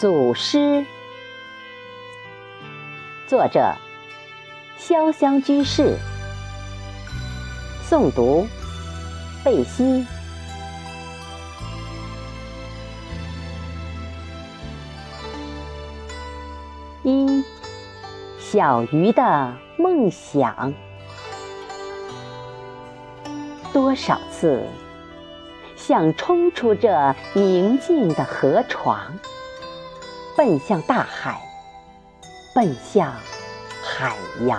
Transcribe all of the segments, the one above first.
祖师，作者：潇湘居士，诵读：贝西。一小鱼的梦想，多少次想冲出这宁静的河床。奔向大海，奔向海洋。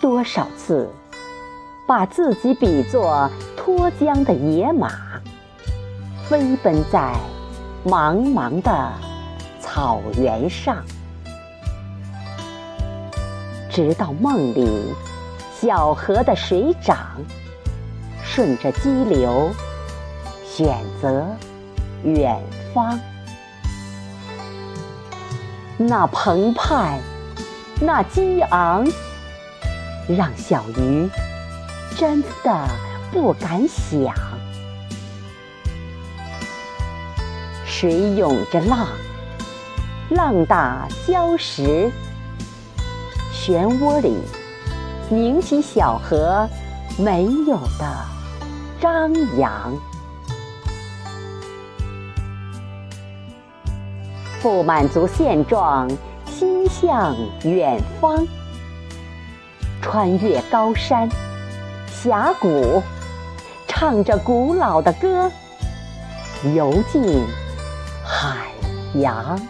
多少次把自己比作脱缰的野马，飞奔在茫茫的草原上，直到梦里小河的水涨，顺着激流。选择远方，那澎湃，那激昂，让小鱼真的不敢想。水涌着浪，浪打礁石，漩涡里凝起小河没有的张扬。不满足现状，心向远方。穿越高山峡谷，唱着古老的歌，游进海洋。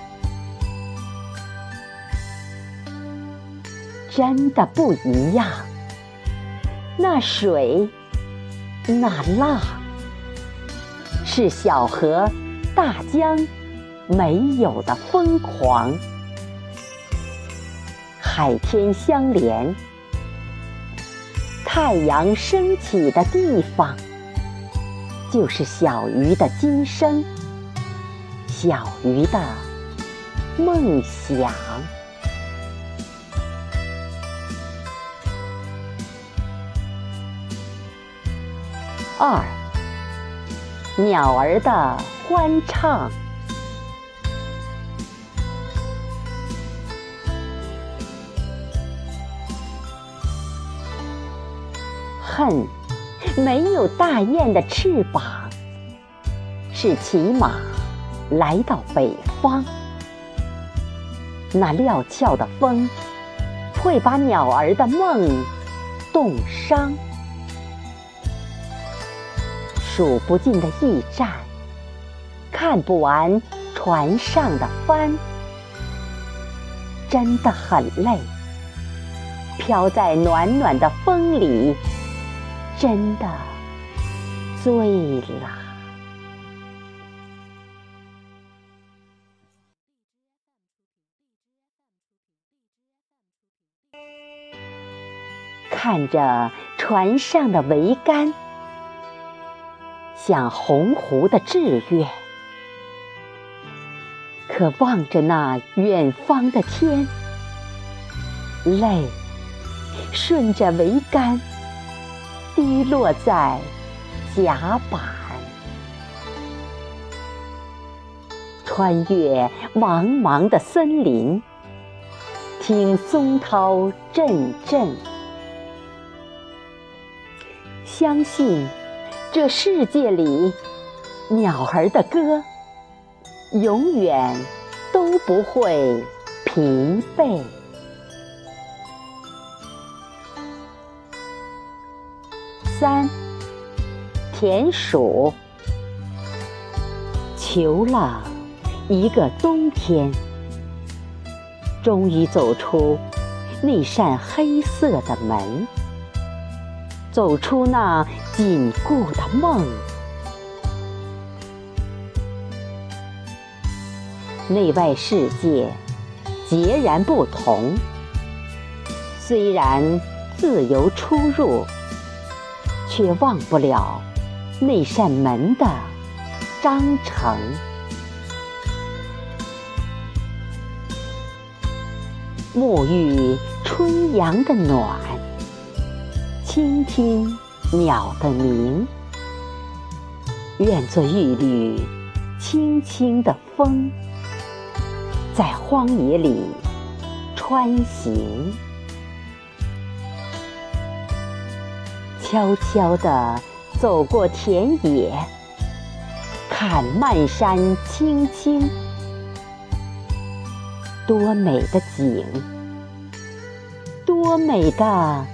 真的不一样，那水，那浪，是小河大江。没有的疯狂，海天相连，太阳升起的地方，就是小鱼的今生，小鱼的梦想。二，鸟儿的欢唱。恨没有大雁的翅膀，是骑马来到北方。那料峭的风会把鸟儿的梦冻伤。数不尽的驿站，看不完船上的帆，真的很累，飘在暖暖的风里。真的醉了。看着船上的桅杆，像鸿鹄的志愿；可望着那远方的天，泪顺着桅杆。滴落在甲板，穿越茫茫的森林，听松涛阵阵。相信这世界里鸟儿的歌，永远都不会疲惫。三，田鼠求了一个冬天，终于走出那扇黑色的门，走出那紧固的梦。内外世界截然不同，虽然自由出入。却忘不了那扇门的章程。沐浴春阳的暖，倾听鸟的鸣，愿做一缕轻轻的风，在荒野里穿行，悄悄地走过田野，看漫山青青，多美的景，多美的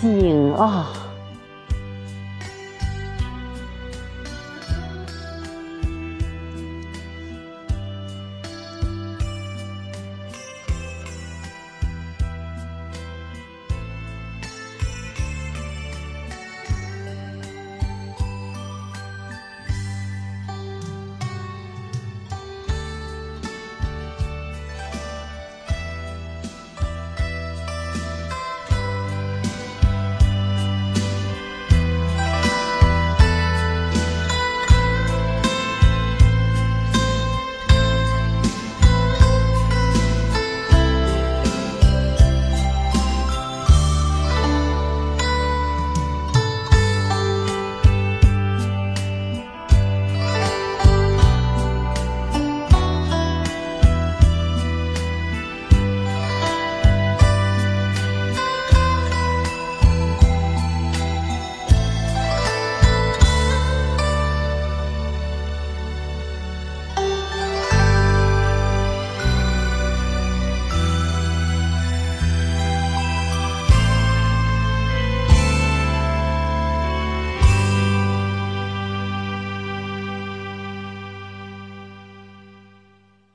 景啊！